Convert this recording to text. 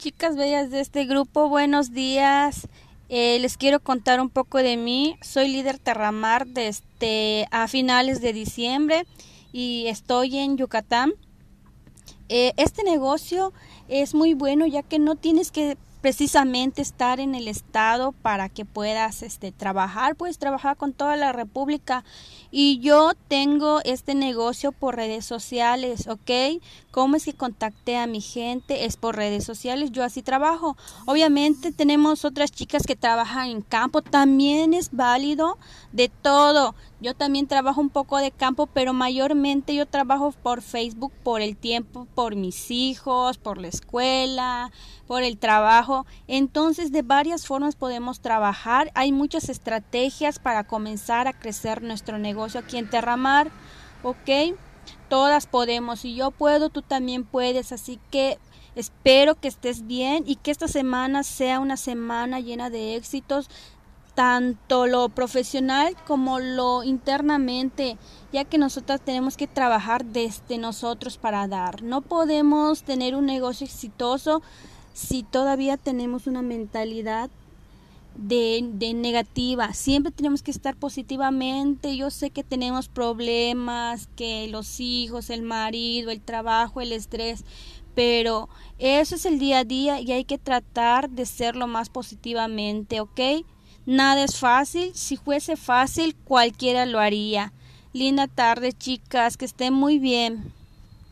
Chicas bellas de este grupo, buenos días. Eh, les quiero contar un poco de mí. Soy líder Terramar desde a finales de diciembre y estoy en Yucatán. Eh, este negocio es muy bueno ya que no tienes que precisamente estar en el estado para que puedas este trabajar puedes trabajar con toda la república. Y yo tengo este negocio por redes sociales ok cómo es que contacté a mi gente es por redes sociales yo así trabajo. Obviamente tenemos otras chicas que trabajan en campo también es válido de todo yo también trabajo un poco de campo, pero mayormente yo trabajo por Facebook, por el tiempo, por mis hijos, por la escuela, por el trabajo. Entonces, de varias formas podemos trabajar. Hay muchas estrategias para comenzar a crecer nuestro negocio aquí en Terramar, ¿ok? Todas podemos. Si yo puedo, tú también puedes. Así que espero que estés bien y que esta semana sea una semana llena de éxitos tanto lo profesional como lo internamente, ya que nosotras tenemos que trabajar desde nosotros para dar. No podemos tener un negocio exitoso si todavía tenemos una mentalidad de, negativa. Siempre tenemos que estar positivamente. Yo sé que tenemos problemas, que los hijos, el marido, el trabajo, el estrés, pero eso es el día a día y hay que tratar de ser lo más positivamente, ¿ok? Nada es fácil, si fuese fácil cualquiera lo haría. Linda tarde chicas, que estén muy bien.